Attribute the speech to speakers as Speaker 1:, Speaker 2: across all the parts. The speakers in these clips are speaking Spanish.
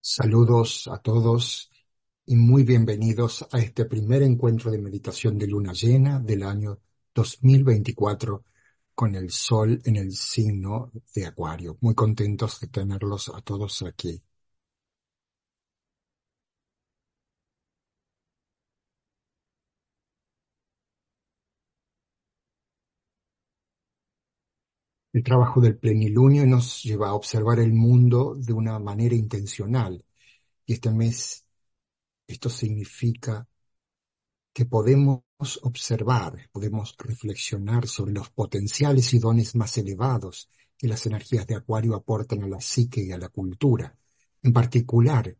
Speaker 1: Saludos a todos y muy bienvenidos a este primer encuentro de meditación de luna llena del año 2024 con el sol en el signo de Acuario. Muy contentos de tenerlos a todos aquí. El trabajo del plenilunio nos lleva a observar el mundo de una manera intencional. Y este mes, esto significa que podemos observar, podemos reflexionar sobre los potenciales y dones más elevados que las energías de Acuario aportan a la psique y a la cultura, en particular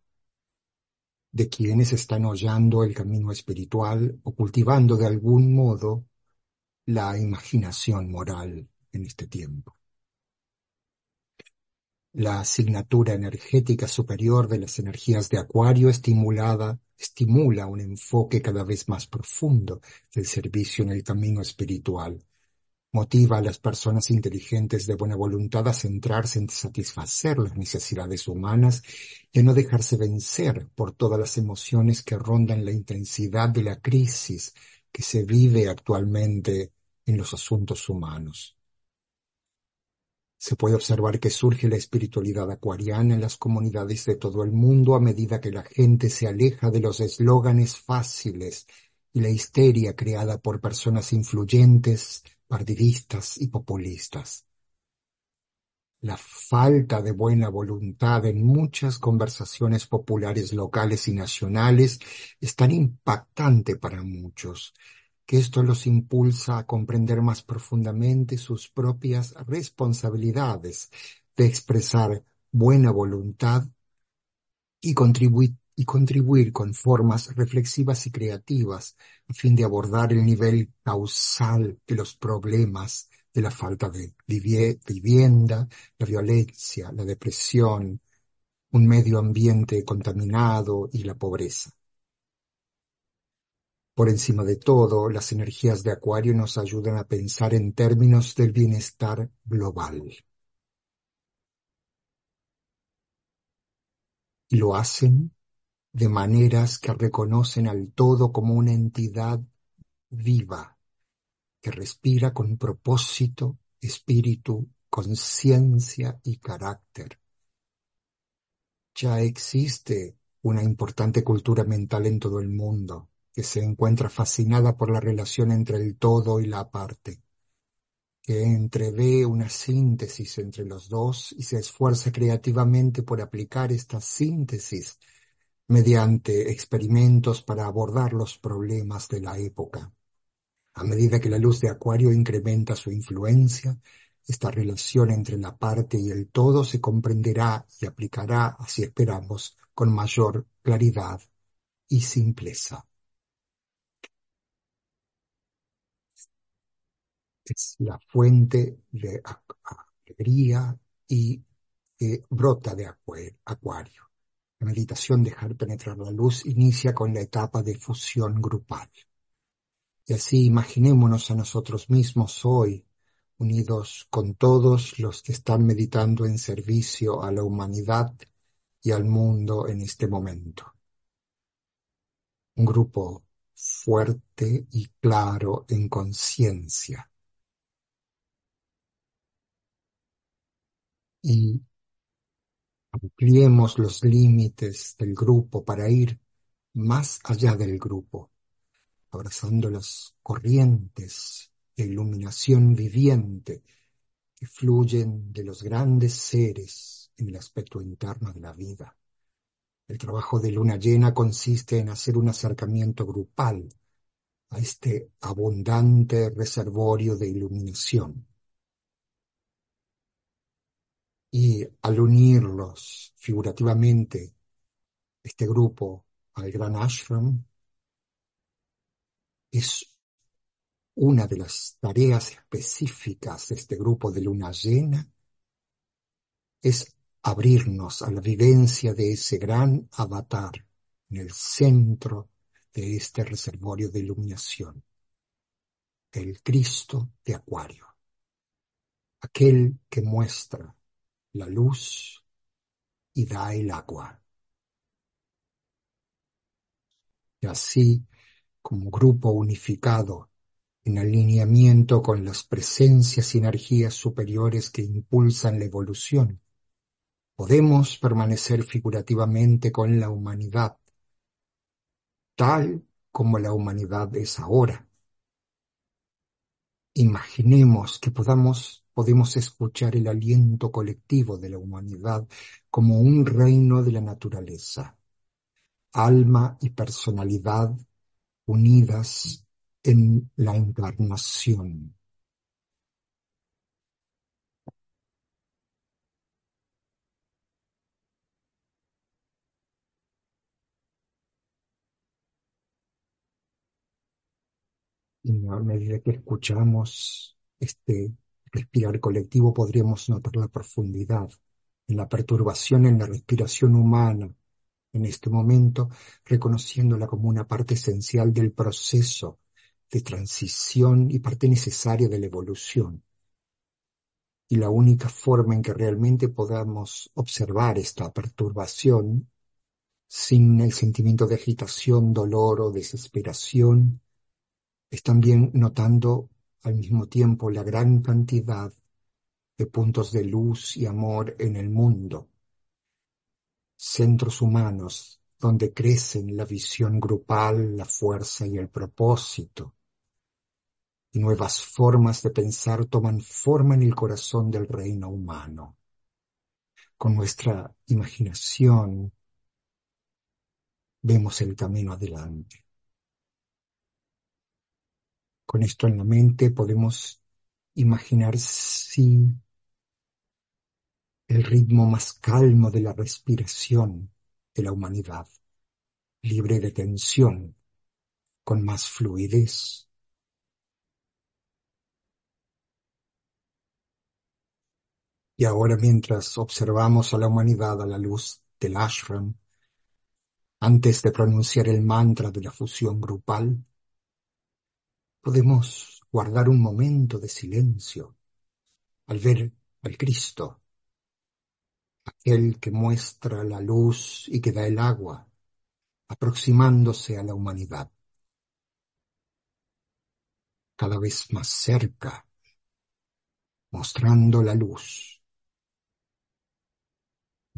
Speaker 1: de quienes están hollando el camino espiritual o cultivando de algún modo la imaginación moral en este tiempo. La asignatura energética superior de las energías de Acuario estimulada estimula un enfoque cada vez más profundo del servicio en el camino espiritual. Motiva a las personas inteligentes de buena voluntad a centrarse en satisfacer las necesidades humanas y a no dejarse vencer por todas las emociones que rondan la intensidad de la crisis que se vive actualmente en los asuntos humanos. Se puede observar que surge la espiritualidad acuariana en las comunidades de todo el mundo a medida que la gente se aleja de los eslóganes fáciles y la histeria creada por personas influyentes, partidistas y populistas. La falta de buena voluntad en muchas conversaciones populares locales y nacionales es tan impactante para muchos que esto los impulsa a comprender más profundamente sus propias responsabilidades de expresar buena voluntad y contribuir, con formas reflexivas y creativas a fin de abordar el nivel causal de los problemas de la falta de vivienda, la violencia, la depresión, un medio ambiente contaminado y la pobreza. Por encima de todo, las energías de Acuario nos ayudan a pensar en términos del bienestar global. Y lo hacen de maneras que reconocen al todo como una entidad viva, que respira con propósito, espíritu, conciencia y carácter. Ya existe una importante cultura mental en todo el mundo que se encuentra fascinada por la relación entre el todo y la parte, que entrevé una síntesis entre los dos y se esfuerza creativamente por aplicar esta síntesis mediante experimentos para abordar los problemas de la época. A medida que la luz de Acuario incrementa su influencia, esta relación entre la parte y el todo se comprenderá y aplicará, así esperamos, con mayor claridad y simpleza. Es la fuente de alegría y que brota de acuario. La meditación dejar penetrar la luz inicia con la etapa de fusión grupal. Y así imaginémonos a nosotros mismos hoy, unidos con todos los que están meditando en servicio a la humanidad y al mundo en este momento. Un grupo fuerte y claro en conciencia, y ampliemos los límites del grupo para ir más allá del grupo, abrazando las corrientes de iluminación viviente que fluyen de los grandes seres en el aspecto interno de la vida. El trabajo de luna llena consiste en hacer un acercamiento grupal a este abundante reservorio de iluminación y al unirlos figurativamente, este grupo al gran ashram, es una de las tareas específicas de este grupo de luna llena, es abrirnos a la vivencia de ese gran avatar en el centro de este reservorio de iluminación, el Cristo de Acuario, aquel que muestra la luz y da el agua. Y así, como grupo unificado, en alineamiento con las presencias y energías superiores que impulsan la evolución, podemos permanecer figurativamente con la humanidad, tal como la humanidad es ahora, Imaginemos que podamos, podemos escuchar el aliento colectivo de la humanidad como un reino de la naturaleza, alma y personalidad unidas en la encarnación. Y a medida que escuchamos este respirar colectivo, podríamos notar la profundidad en la perturbación en la respiración humana en este momento, reconociéndola como una parte esencial del proceso de transición y parte necesaria de la evolución. Y la única forma en que realmente podamos observar esta perturbación sin el sentimiento de agitación, dolor o desesperación, es también notando al mismo tiempo la gran cantidad de puntos de luz y amor en el mundo, centros humanos donde crecen la visión grupal, la fuerza y el propósito, y nuevas formas de pensar toman forma en el corazón del reino humano. Con nuestra imaginación vemos el camino adelante. Con esto en la mente podemos imaginar si el ritmo más calmo de la respiración de la humanidad, libre de tensión, con más fluidez. Y ahora mientras observamos a la humanidad a la luz del ashram, antes de pronunciar el mantra de la fusión grupal, podemos guardar un momento de silencio al ver al Cristo, aquel que muestra la luz y que da el agua, aproximándose a la humanidad, cada vez más cerca, mostrando la luz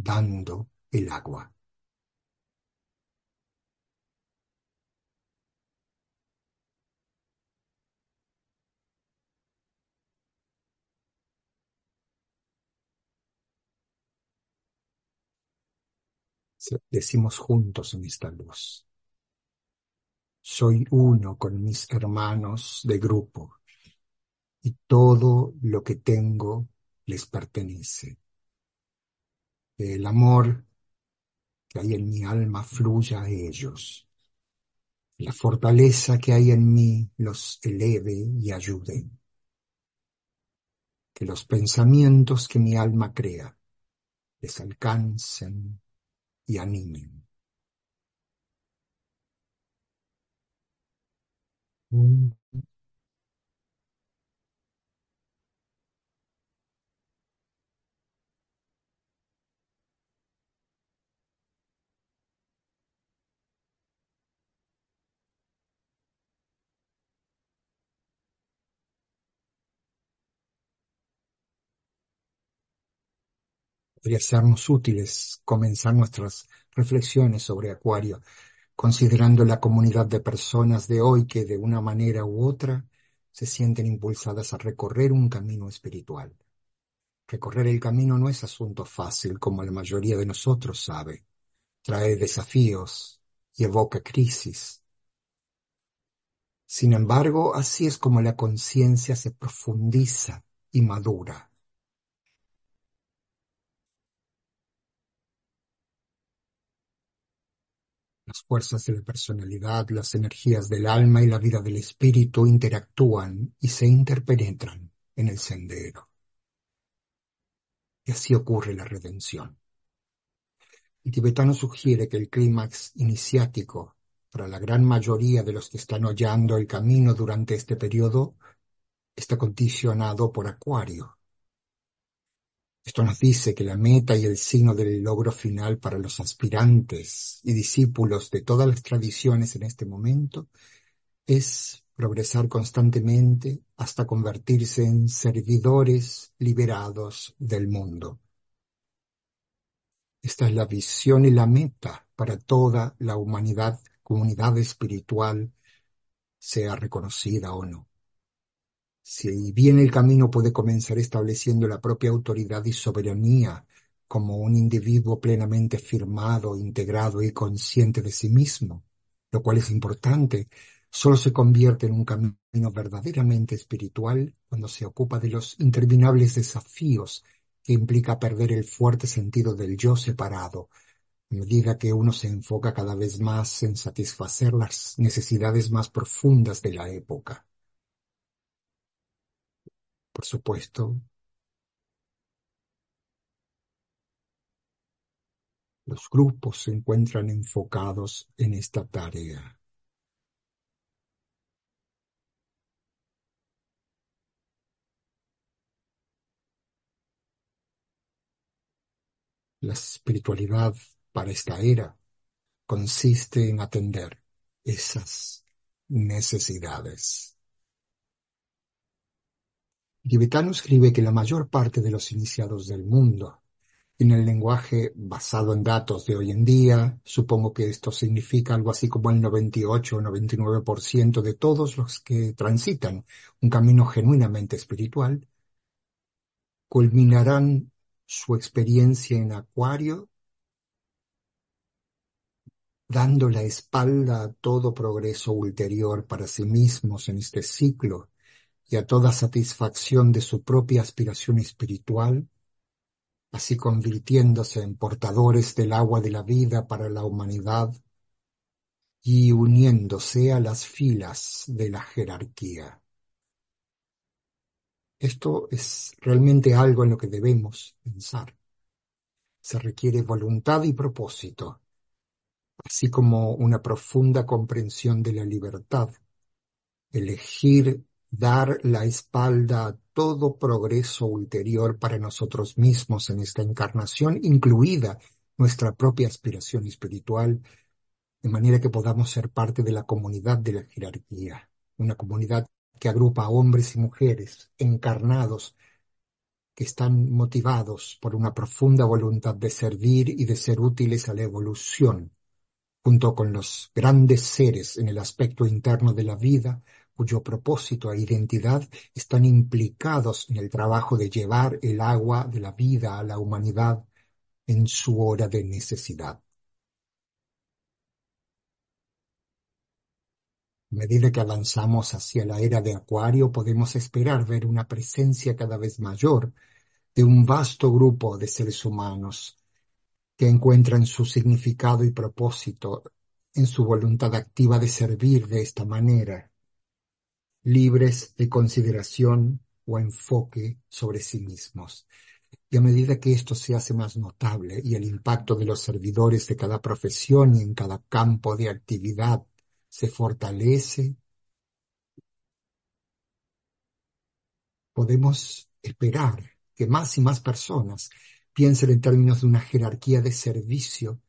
Speaker 1: dando el agua. Decimos juntos en esta luz. Soy uno con mis hermanos de grupo y todo lo que tengo les pertenece el amor que hay en mi alma fluya a ellos. La fortaleza que hay en mí los eleve y ayude. Que los pensamientos que mi alma crea les alcancen y animen. Podría sernos útiles comenzar nuestras reflexiones sobre Acuario, considerando la comunidad de personas de hoy que de una manera u otra se sienten impulsadas a recorrer un camino espiritual. Recorrer el camino no es asunto fácil, como la mayoría de nosotros sabe. Trae desafíos y evoca crisis. Sin embargo, así es como la conciencia se profundiza y madura. Las fuerzas de la personalidad, las energías del alma y la vida del espíritu interactúan y se interpenetran en el sendero. Y así ocurre la redención. El tibetano sugiere que el clímax iniciático para la gran mayoría de los que están hollando el camino durante este periodo está condicionado por Acuario. Esto nos dice que la meta y el signo del logro final para los aspirantes y discípulos de todas las tradiciones en este momento es progresar constantemente hasta convertirse en servidores liberados del mundo. Esta es la visión y la meta para toda la humanidad, comunidad espiritual, sea reconocida o no. Si bien el camino puede comenzar estableciendo la propia autoridad y soberanía como un individuo plenamente firmado, integrado y consciente de sí mismo, lo cual es importante, solo se convierte en un camino verdaderamente espiritual cuando se ocupa de los interminables desafíos que implica perder el fuerte sentido del yo separado, a medida que uno se enfoca cada vez más en satisfacer las necesidades más profundas de la época. Por supuesto, los grupos se encuentran enfocados en esta tarea. La espiritualidad para esta era consiste en atender esas necesidades. Tibetano escribe que la mayor parte de los iniciados del mundo, en el lenguaje basado en datos de hoy en día, supongo que esto significa algo así como el 98 o 99% de todos los que transitan un camino genuinamente espiritual, culminarán su experiencia en Acuario dando la espalda a todo progreso ulterior para sí mismos en este ciclo y a toda satisfacción de su propia aspiración espiritual, así convirtiéndose en portadores del agua de la vida para la humanidad y uniéndose a las filas de la jerarquía. Esto es realmente algo en lo que debemos pensar. Se requiere voluntad y propósito, así como una profunda comprensión de la libertad, elegir dar la espalda a todo progreso ulterior para nosotros mismos en esta encarnación, incluida nuestra propia aspiración espiritual, de manera que podamos ser parte de la comunidad de la jerarquía, una comunidad que agrupa a hombres y mujeres encarnados que están motivados por una profunda voluntad de servir y de ser útiles a la evolución, junto con los grandes seres en el aspecto interno de la vida, cuyo propósito e identidad están implicados en el trabajo de llevar el agua de la vida a la humanidad en su hora de necesidad. A medida que avanzamos hacia la era de Acuario, podemos esperar ver una presencia cada vez mayor de un vasto grupo de seres humanos que encuentran su significado y propósito en su voluntad activa de servir de esta manera libres de consideración o enfoque sobre sí mismos. Y a medida que esto se hace más notable y el impacto de los servidores de cada profesión y en cada campo de actividad se fortalece, podemos esperar que más y más personas piensen en términos de una jerarquía de servicio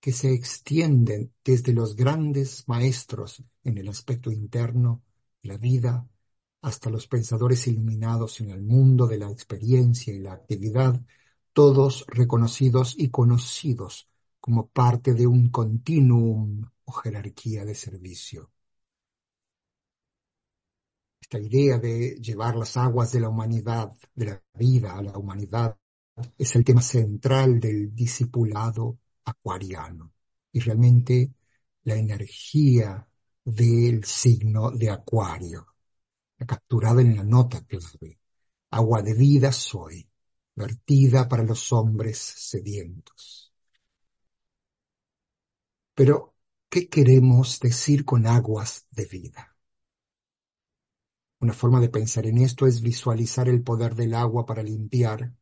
Speaker 1: que se extienden desde los grandes maestros en el aspecto interno la vida hasta los pensadores iluminados en el mundo de la experiencia y la actividad, todos reconocidos y conocidos como parte de un continuum o jerarquía de servicio. Esta idea de llevar las aguas de la humanidad, de la vida a la humanidad, es el tema central del discipulado acuariano. Y realmente la energía del signo de Acuario, capturada en la nota clave. Agua de vida soy, vertida para los hombres sedientos. Pero, ¿qué queremos decir con aguas de vida? Una forma de pensar en esto es visualizar el poder del agua para limpiar,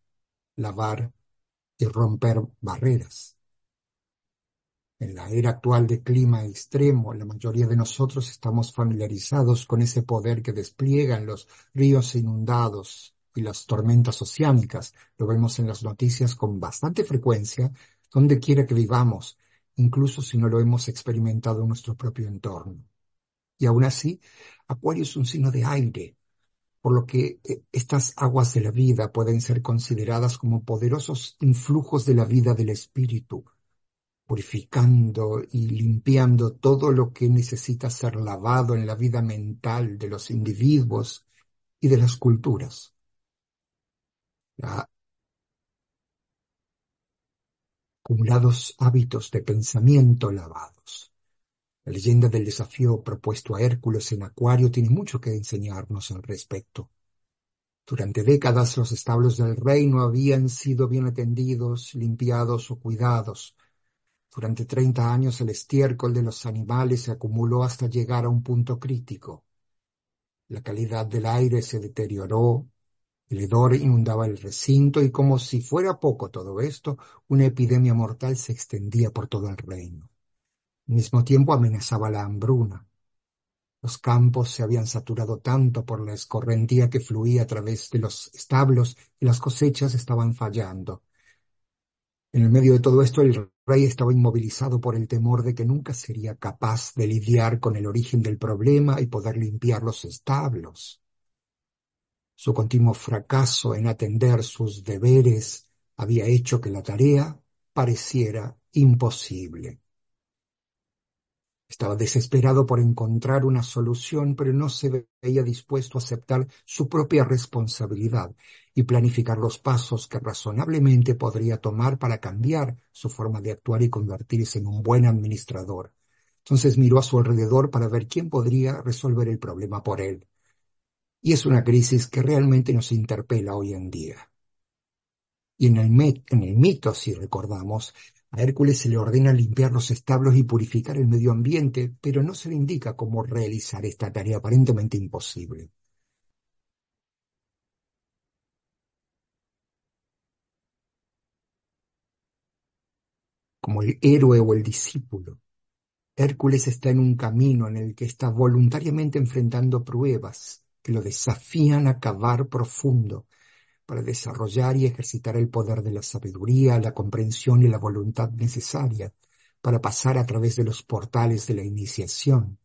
Speaker 1: lavar y romper barreras. En la era actual de clima extremo, la mayoría de nosotros estamos familiarizados con ese poder que despliegan los ríos inundados y las tormentas oceánicas. Lo vemos en las noticias con bastante frecuencia, donde quiera que vivamos, incluso si no lo hemos experimentado en nuestro propio entorno. Y aún así, Acuario es un signo de aire, por lo que eh, estas aguas de la vida pueden ser consideradas como poderosos influjos de la vida del espíritu, purificando y limpiando todo lo que necesita ser lavado en la vida mental de los individuos y de las culturas. acumulados hábitos de pensamiento lavados. La leyenda del desafío propuesto a Hércules en Acuario tiene mucho que enseñarnos al respecto. Durante décadas los establos del reino habían sido bien atendidos, limpiados o cuidados. Durante treinta años el estiércol de los animales se acumuló hasta llegar a un punto crítico. La calidad del aire se deterioró, el hedor inundaba el recinto y como si fuera poco todo esto, una epidemia mortal se extendía por todo el reino. Al mismo tiempo amenazaba la hambruna. Los campos se habían saturado tanto por la escorrentía que fluía a través de los establos y las cosechas estaban fallando. En el medio de todo esto el rey estaba inmovilizado por el temor de que nunca sería capaz de lidiar con el origen del problema y poder limpiar los establos. Su continuo fracaso en atender sus deberes había hecho que la tarea pareciera imposible. Estaba desesperado por encontrar una solución, pero no se veía dispuesto a aceptar su propia responsabilidad y planificar los pasos que razonablemente podría tomar para cambiar su forma de actuar y convertirse en un buen administrador. Entonces miró a su alrededor para ver quién podría resolver el problema por él. Y es una crisis que realmente nos interpela hoy en día. Y en el, en el mito, si recordamos, a Hércules se le ordena limpiar los establos y purificar el medio ambiente, pero no se le indica cómo realizar esta tarea aparentemente imposible. Como el héroe o el discípulo, Hércules está en un camino en el que está voluntariamente enfrentando pruebas que lo desafían a cavar profundo para desarrollar y ejercitar el poder de la sabiduría, la comprensión y la voluntad necesaria para pasar a través de los portales de la iniciación.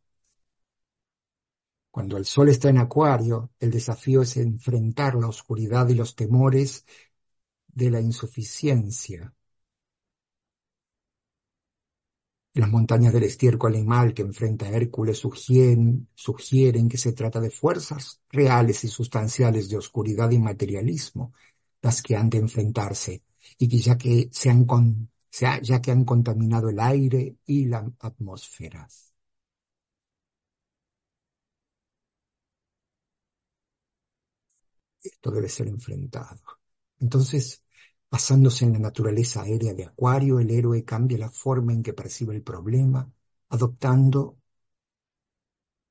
Speaker 1: Cuando el sol está en acuario, el desafío es enfrentar la oscuridad y los temores de la insuficiencia, Las montañas del estiércol animal que enfrenta Hércules sugieren, que se trata de fuerzas reales y sustanciales de oscuridad y materialismo las que han de enfrentarse y que ya que, se han ya que han contaminado el aire y la atmósfera. Esto debe ser enfrentado. Entonces, Basándose en la naturaleza aérea de Acuario, el héroe cambia la forma en que percibe el problema, adoptando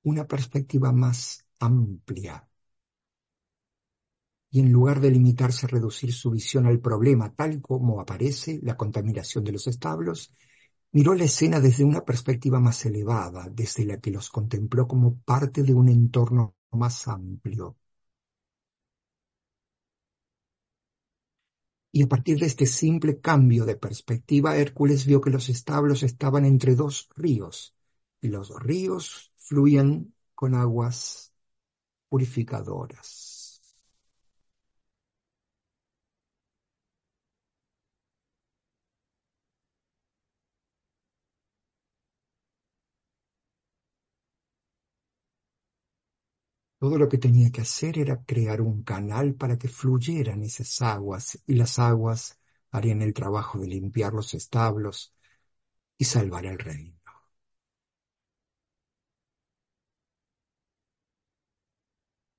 Speaker 1: una perspectiva más amplia. Y en lugar de limitarse a reducir su visión al problema tal como aparece, la contaminación de los establos, miró la escena desde una perspectiva más elevada, desde la que los contempló como parte de un entorno más amplio. Y a partir de este simple cambio de perspectiva, Hércules vio que los establos estaban entre dos ríos, y los ríos fluían con aguas purificadoras. Todo lo que tenía que hacer era crear un canal para que fluyeran esas aguas y las aguas harían el trabajo de limpiar los establos y salvar el reino.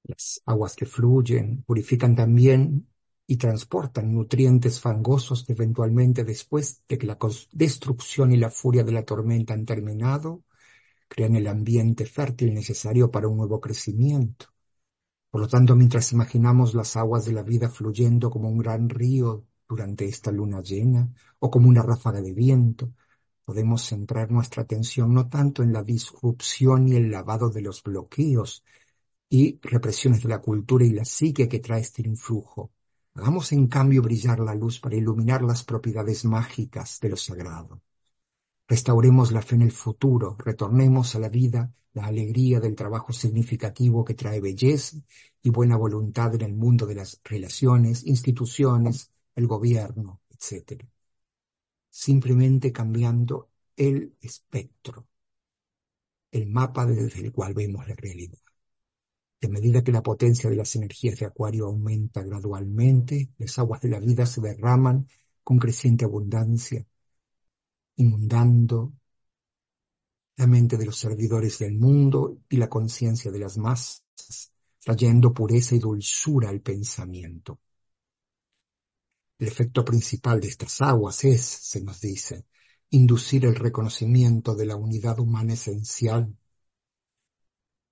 Speaker 1: Las aguas que fluyen purifican también y transportan nutrientes fangosos que eventualmente después de que la destrucción y la furia de la tormenta han terminado, crean el ambiente fértil necesario para un nuevo crecimiento. Por lo tanto, mientras imaginamos las aguas de la vida fluyendo como un gran río durante esta luna llena o como una ráfaga de viento, podemos centrar nuestra atención no tanto en la disrupción y el lavado de los bloqueos, y represiones de la cultura y la psique que trae este influjo. Hagamos en cambio brillar la luz para iluminar las propiedades mágicas de lo sagrado. Restauremos la fe en el futuro, retornemos a la vida la alegría del trabajo significativo que trae belleza y buena voluntad en el mundo de las relaciones, instituciones, el gobierno, etc. Simplemente cambiando el espectro, el mapa desde el cual vemos la realidad. De medida que la potencia de las energías de Acuario aumenta gradualmente, las aguas de la vida se derraman con creciente abundancia, inundando la mente de los servidores del mundo y la conciencia de las masas, trayendo pureza y dulzura al pensamiento. El efecto principal de estas aguas es, se nos dice, inducir el reconocimiento de la unidad humana esencial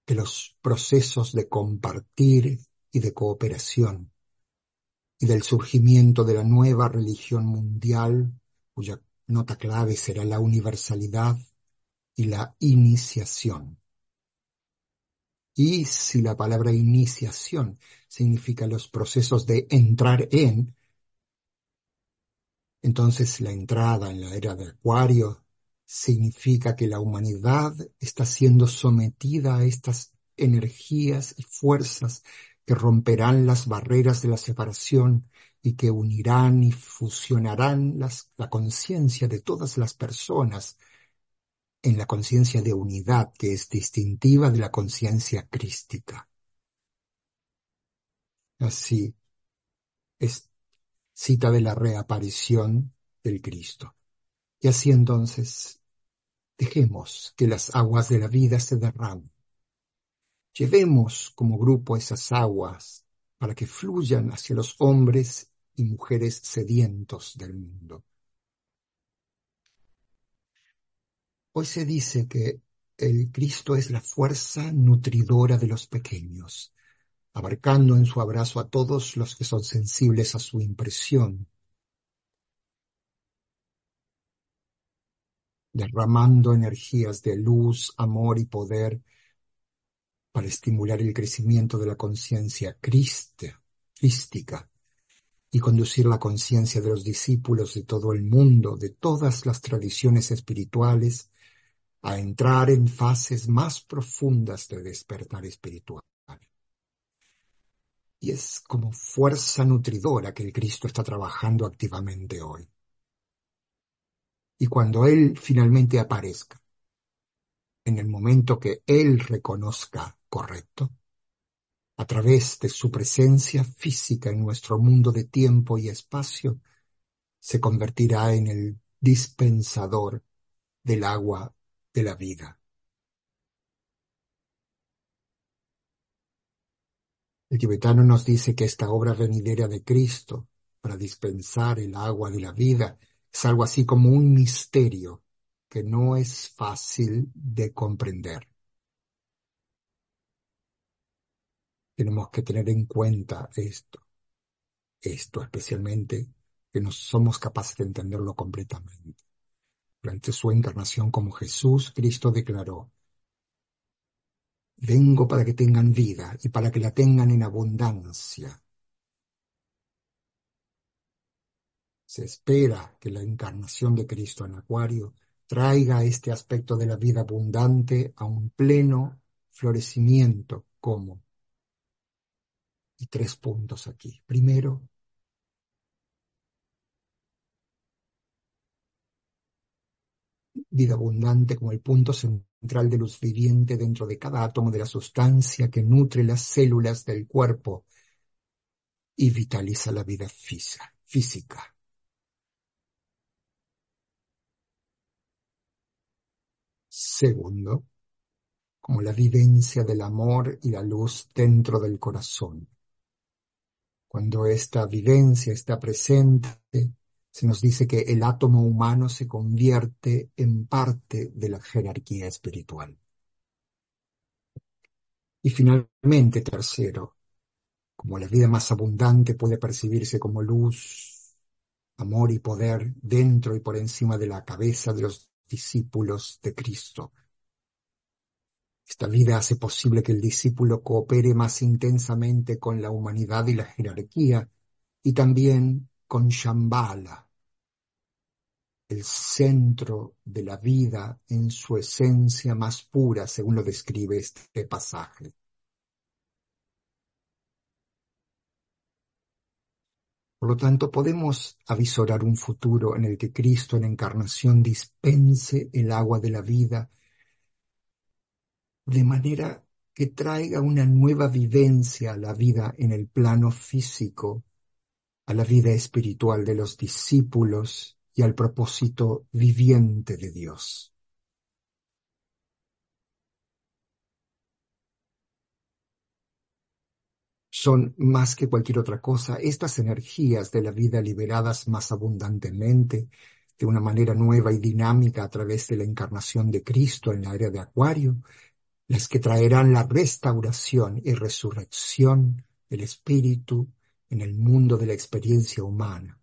Speaker 1: de los procesos de compartir y de cooperación, y del surgimiento de la nueva religión mundial, cuya nota clave será la universalidad y la iniciación. Y si la palabra iniciación significa los procesos de entrar en, entonces la entrada en la era de Acuario significa que la humanidad está siendo sometida a estas energías y fuerzas que romperán las barreras de la separación y que unirán y fusionarán la conciencia de todas las personas en la conciencia de unidad que es distintiva de la conciencia crística. Así es cita de la reaparición del Cristo. Y así entonces, dejemos que las aguas de la vida se derramen. Llevemos como grupo esas aguas para que fluyan hacia los hombres y mujeres sedientos del mundo. Hoy se dice que el Cristo es la fuerza nutridora de los pequeños, abarcando en su abrazo a todos los que son sensibles a su impresión derramando energías de luz, amor y poder para estimular el crecimiento de la conciencia crística y conducir la conciencia de los discípulos de todo el mundo, de todas las tradiciones espirituales, a entrar en fases más profundas de despertar espiritual. Y es como fuerza nutridora que el Cristo está trabajando activamente hoy y cuando Él finalmente aparezca, en el momento que Él reconozca correcto, a través de su presencia física en nuestro mundo de tiempo y espacio, se convertirá en el dispensador del agua de la vida. El tibetano nos dice que esta obra venidera de Cristo para dispensar el agua de la vida es algo así como un misterio que no es fácil de comprender. Tenemos que tener en cuenta esto, esto especialmente, que no somos capaces de entenderlo completamente. Durante su encarnación como Jesús, Cristo declaró, vengo para que tengan vida y para que la tengan en abundancia. Se espera que la encarnación de Cristo en Acuario traiga este aspecto de la vida abundante a un pleno florecimiento como. Y tres puntos aquí. Primero, vida abundante como el punto central de luz viviente dentro de cada átomo de la sustancia que nutre las células del cuerpo y vitaliza la vida física. Segundo, como la vivencia del amor y la luz dentro del corazón. Cuando esta vivencia está presente, se nos dice que el átomo humano se convierte en parte de la jerarquía espiritual. Y finalmente, tercero, como la vida más abundante puede percibirse como luz, amor y poder dentro y por encima de la cabeza de los discípulos de Cristo. Esta vida hace posible que el discípulo coopere más intensamente con la humanidad y la jerarquía y también con Shambhala, el centro de la vida en su esencia más pura, según lo describe este pasaje. Por lo tanto, podemos avisorar un futuro en el que Cristo en encarnación dispense el agua de la vida de manera que traiga una nueva vivencia a la vida en el plano físico, a la vida espiritual de los discípulos y al propósito viviente de Dios. Son más que cualquier otra cosa estas energías de la vida liberadas más abundantemente, de una manera nueva y dinámica a través de la encarnación de Cristo en la área de Acuario, las que traerán la restauración y resurrección del espíritu en el mundo de la experiencia humana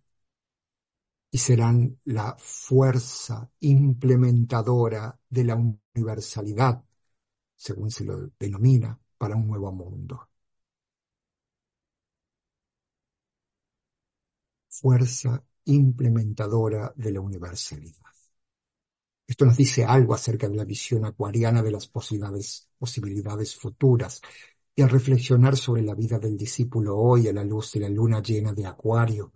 Speaker 1: y serán la fuerza implementadora de la universalidad, según se lo denomina, para un nuevo mundo. Fuerza implementadora de la universalidad. Esto nos dice algo acerca de la visión acuariana de las posibilidades, posibilidades futuras. Y al reflexionar sobre la vida del discípulo hoy a la luz de la luna llena de Acuario,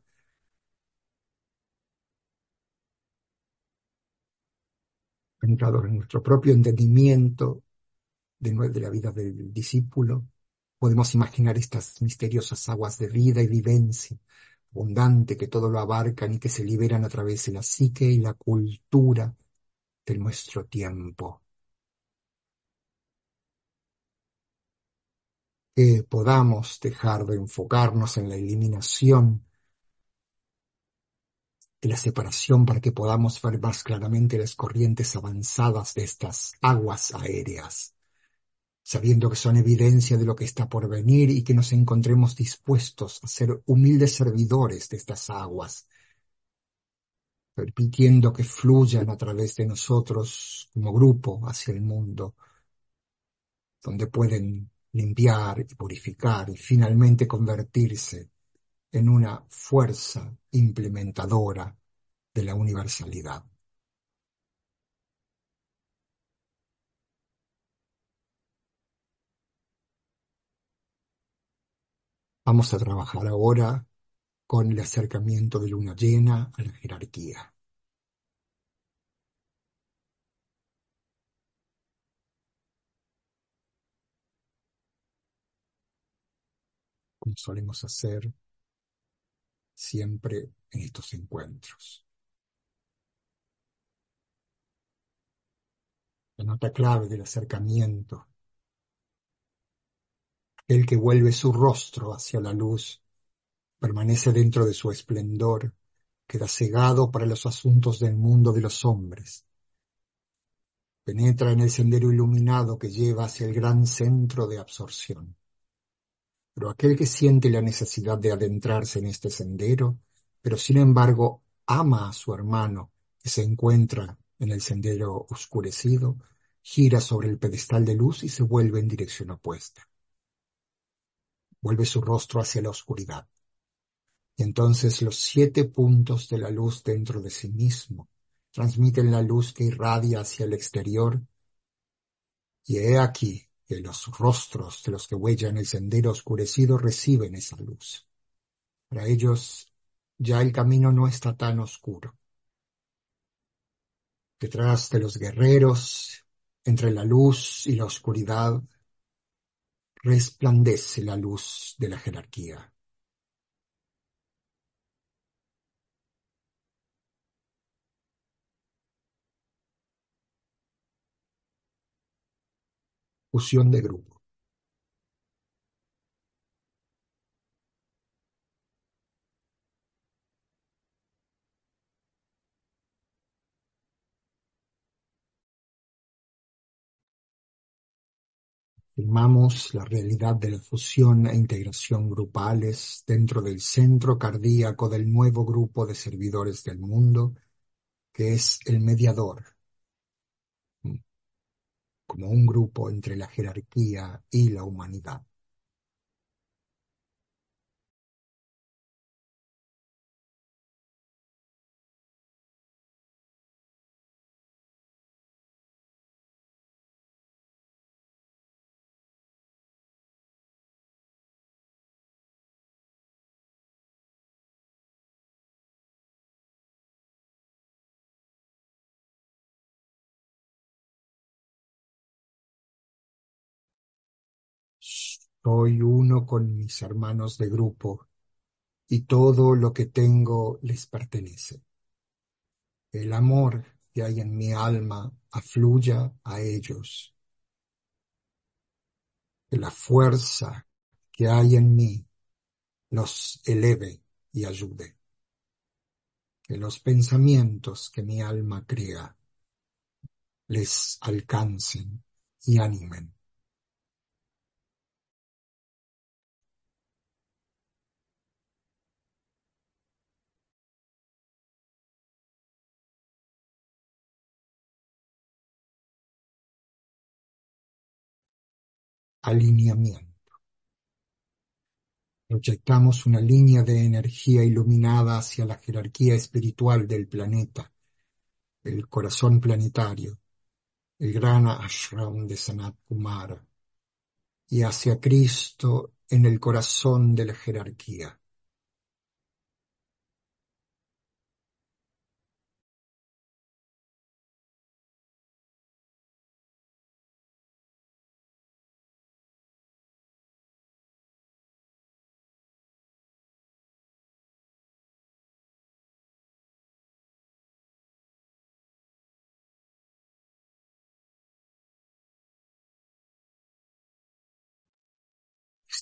Speaker 1: entrado en nuestro propio entendimiento de, de la vida del discípulo, podemos imaginar estas misteriosas aguas de vida y vivencia, abundante que todo lo abarcan y que se liberan a través de la psique y la cultura de nuestro tiempo. Que podamos dejar de enfocarnos en la eliminación de la separación para que podamos ver más claramente las corrientes avanzadas de estas aguas aéreas, sabiendo que son evidencia de lo que está por venir y que nos encontremos dispuestos a ser humildes servidores de estas aguas, permitiendo que fluyan a través de nosotros como grupo hacia el mundo, donde pueden limpiar y purificar y finalmente convertirse en una fuerza implementadora de la universalidad. Vamos a trabajar ahora con el acercamiento de luna llena a la jerarquía. Como solemos hacer siempre en estos encuentros. La nota clave del acercamiento, el que vuelve su rostro hacia la luz permanece dentro de su esplendor, queda cegado para los asuntos del mundo de los hombres. Penetra en el sendero iluminado que lleva hacia el gran centro de absorción. Pero aquel que siente la necesidad de adentrarse en este sendero, pero sin embargo ama a su hermano que se encuentra en el sendero oscurecido, gira sobre el pedestal de luz y se vuelve en dirección opuesta. Vuelve su rostro hacia la oscuridad. Entonces los siete puntos de la luz dentro de sí mismo transmiten la luz que irradia hacia el exterior. Y he aquí que los rostros de los que huellan el sendero oscurecido reciben esa luz. Para ellos ya el camino no está tan oscuro. Detrás de los guerreros, entre la luz y la oscuridad, resplandece la luz de la jerarquía. Fusión de grupo. Afirmamos la realidad de la fusión e integración grupales dentro del centro cardíaco del nuevo grupo de servidores del mundo, que es el mediador como un grupo entre la jerarquía y la humanidad. Soy uno con mis hermanos de grupo y todo lo que tengo les pertenece. El amor que hay en mi alma afluya a ellos. Que la fuerza que hay en mí los eleve y ayude. Que los pensamientos que mi alma crea les alcancen y animen. Alineamiento. Proyectamos una línea de energía iluminada hacia la jerarquía espiritual del planeta, el corazón planetario, el gran ashram de Sanat Kumara, y hacia Cristo en el corazón de la jerarquía.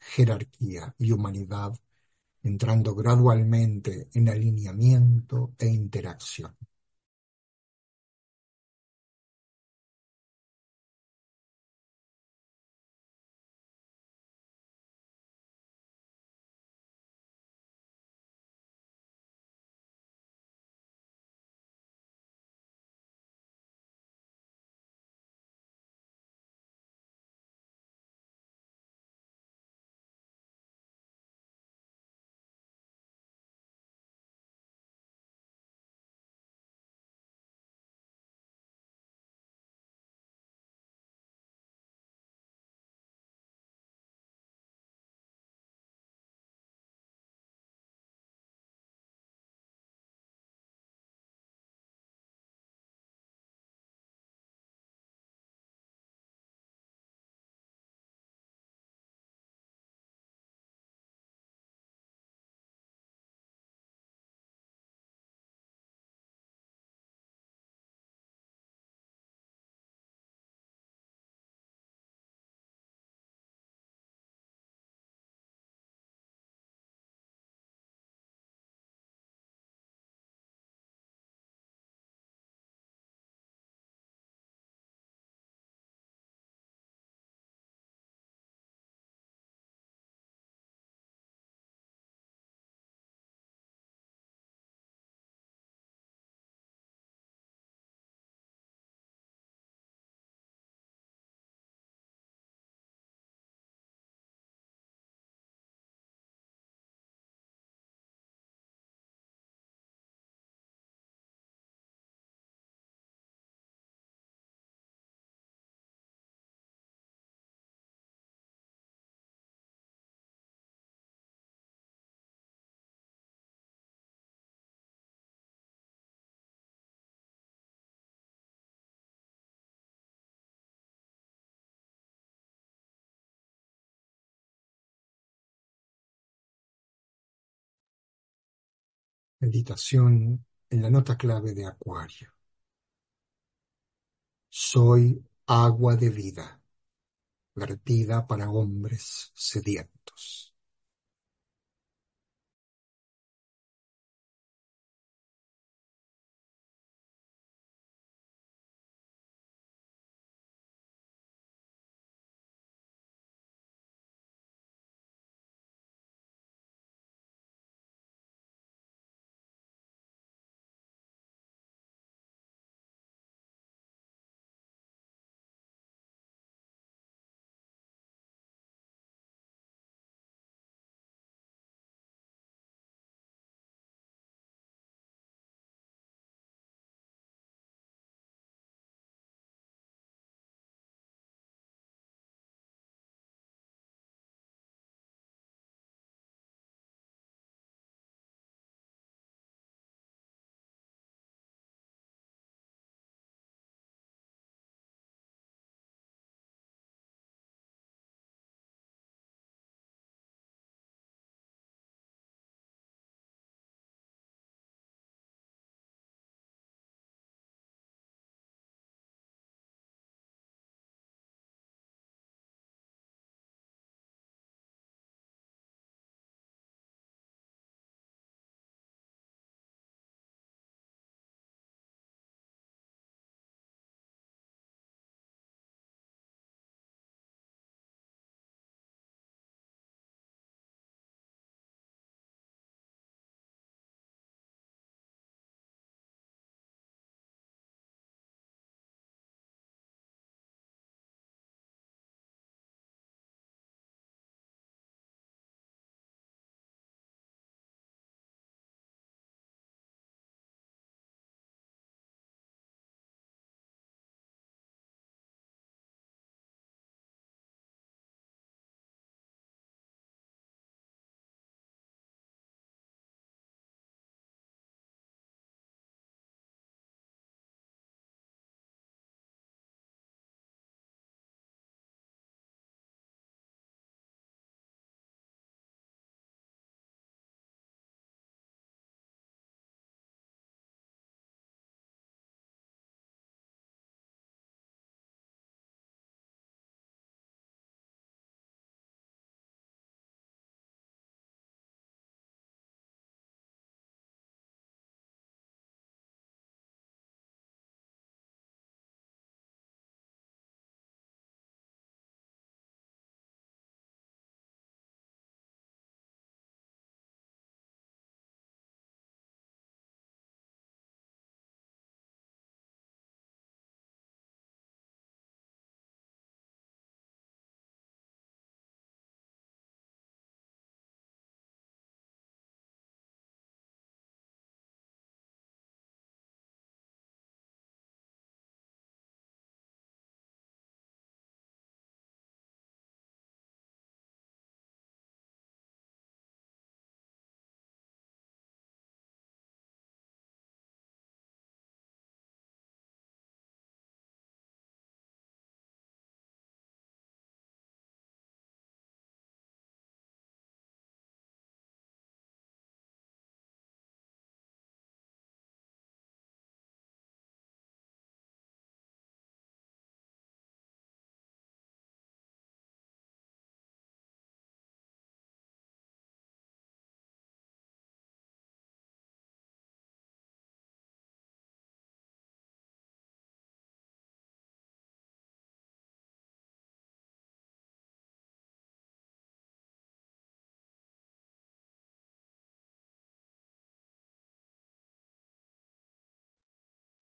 Speaker 1: jerarquía y humanidad, entrando gradualmente en alineamiento e interacción. Meditación en la nota clave de Acuario. Soy agua de vida, vertida para hombres sedientos.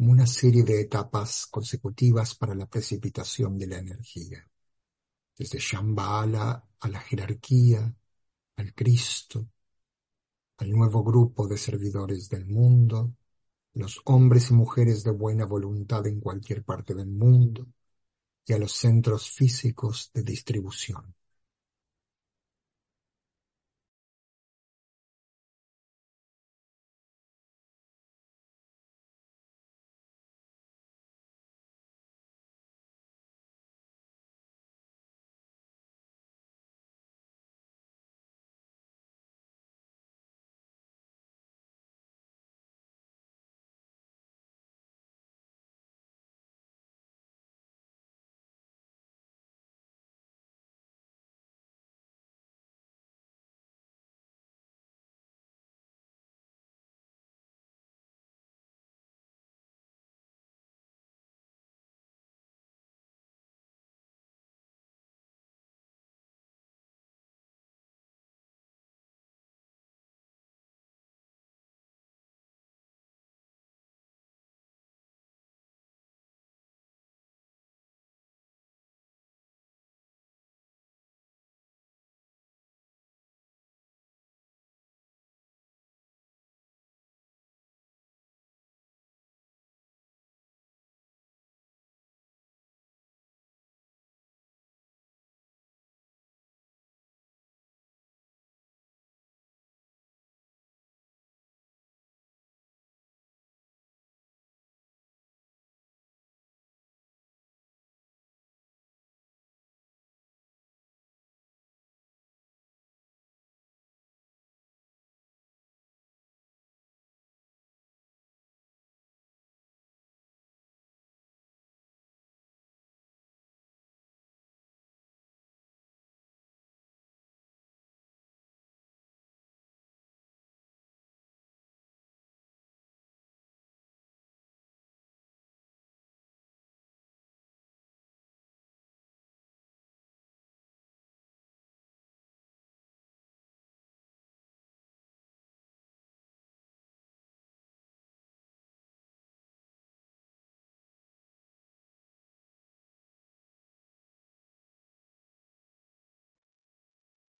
Speaker 1: como una serie de etapas consecutivas para la precipitación de la energía, desde Shambhala a la jerarquía, al Cristo, al nuevo grupo de servidores del mundo, los hombres y mujeres de buena voluntad en cualquier parte del mundo y a los centros físicos de distribución.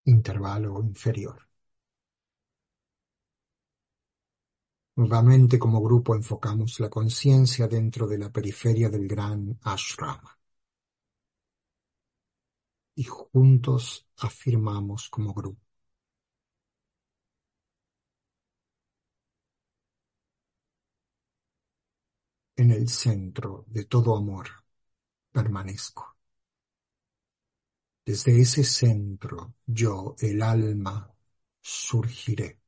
Speaker 1: Intervalo inferior. Nuevamente como grupo enfocamos la conciencia dentro de la periferia del gran ashrama. Y juntos afirmamos como grupo. En el centro de todo amor permanezco. Desde ese centro yo, el alma, surgiré.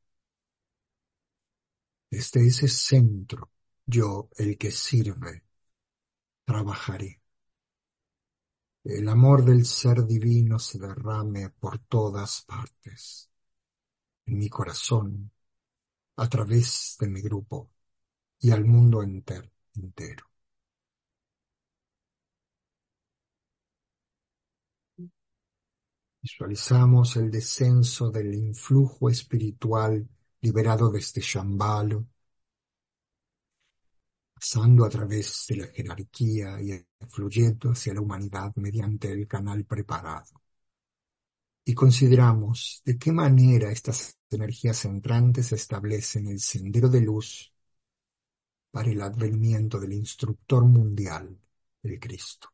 Speaker 1: Desde ese centro yo, el que sirve, trabajaré. El amor del ser divino se derrame por todas partes, en mi corazón, a través de mi grupo y al mundo entero. entero. Visualizamos el descenso del influjo espiritual liberado desde Shambhala, pasando a través de la jerarquía y fluyendo hacia la humanidad mediante el canal preparado. Y consideramos de qué manera estas energías entrantes establecen el sendero de luz para el advenimiento del instructor mundial, el Cristo.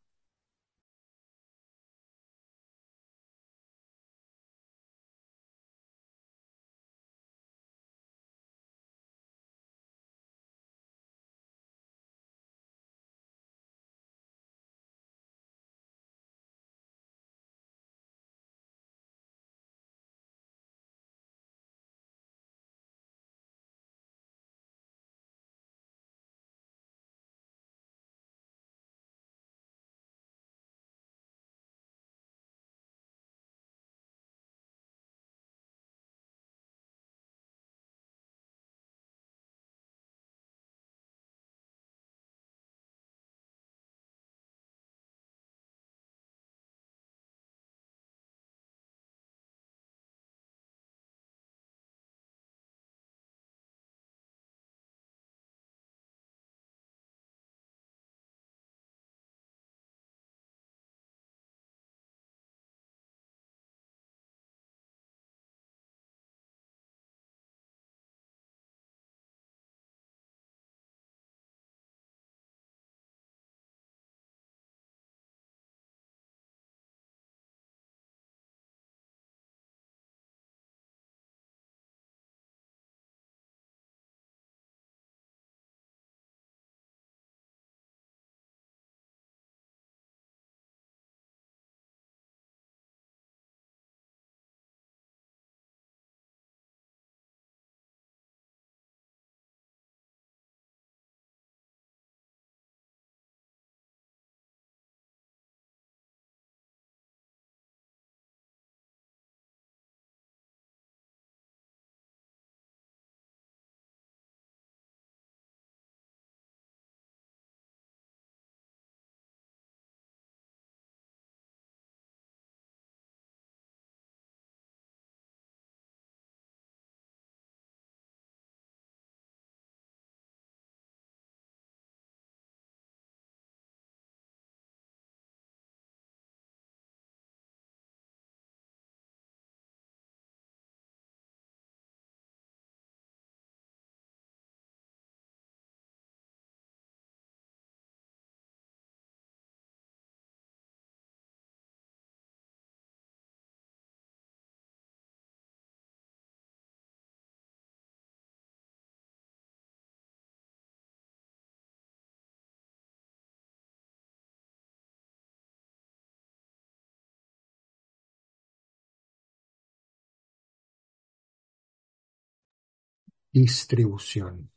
Speaker 1: Distribución.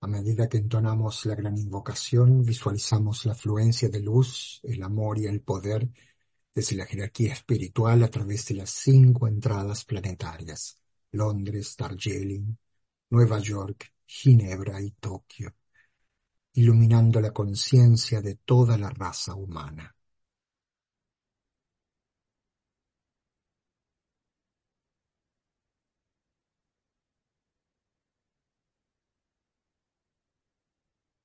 Speaker 1: A medida que entonamos la gran invocación, visualizamos la fluencia de luz, el amor y el poder desde la jerarquía espiritual a través de las cinco entradas planetarias, Londres, Darjeeling, Nueva York, Ginebra y Tokio, iluminando la conciencia de toda la raza humana.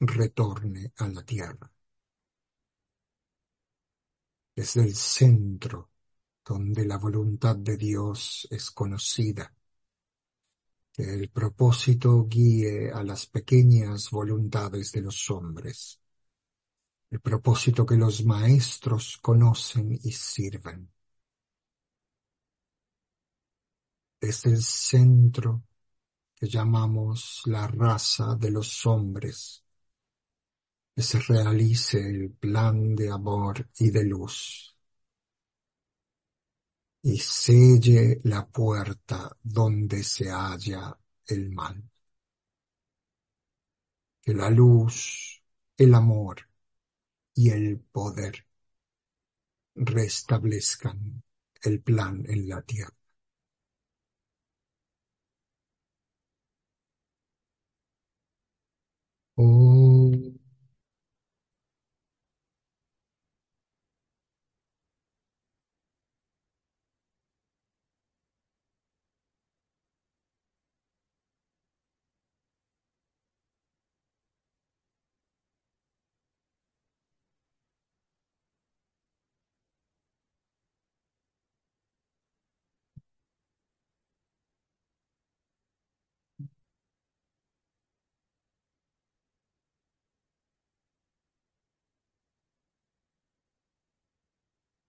Speaker 1: retorne a la tierra. Desde el centro donde la voluntad de Dios es conocida. Que el propósito guíe a las pequeñas voluntades de los hombres. El propósito que los maestros conocen y sirven. Desde el centro que llamamos la raza de los hombres se realice el plan de amor y de luz y selle la puerta donde se halla el mal. Que la luz, el amor y el poder restablezcan el plan en la tierra. Oh.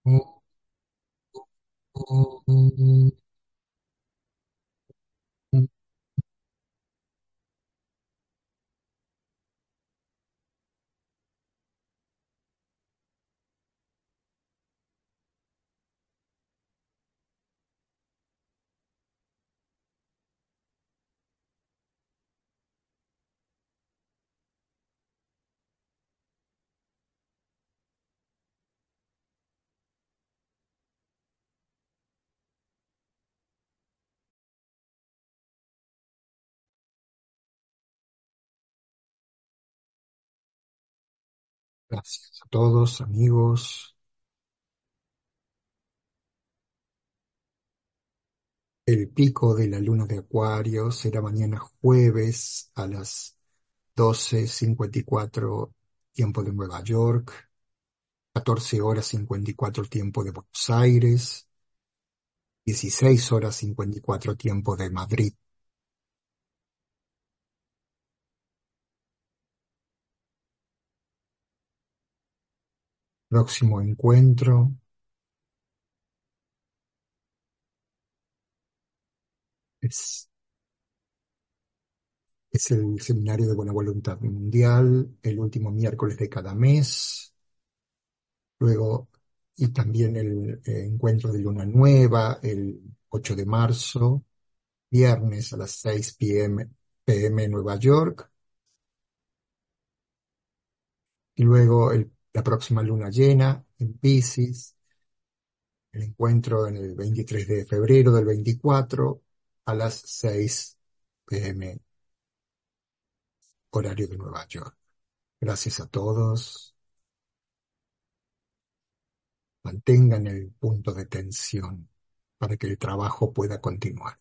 Speaker 1: うん。Gracias a todos, amigos. El pico de la luna de Acuario será mañana jueves a las 12.54 tiempo de Nueva York, 14 horas 54 tiempo de Buenos Aires, 16 horas 54 tiempo de Madrid. Próximo encuentro. Es, es el Seminario de Buena Voluntad Mundial, el último miércoles de cada mes. Luego, y también el eh, encuentro de Luna Nueva, el 8 de marzo, viernes a las 6 p.m. PM en Nueva York. Y luego el la próxima luna llena en Pisces, el encuentro en el 23 de febrero del 24 a las 6 pm, horario de Nueva York. Gracias a todos. Mantengan el punto de tensión para que el trabajo pueda continuar.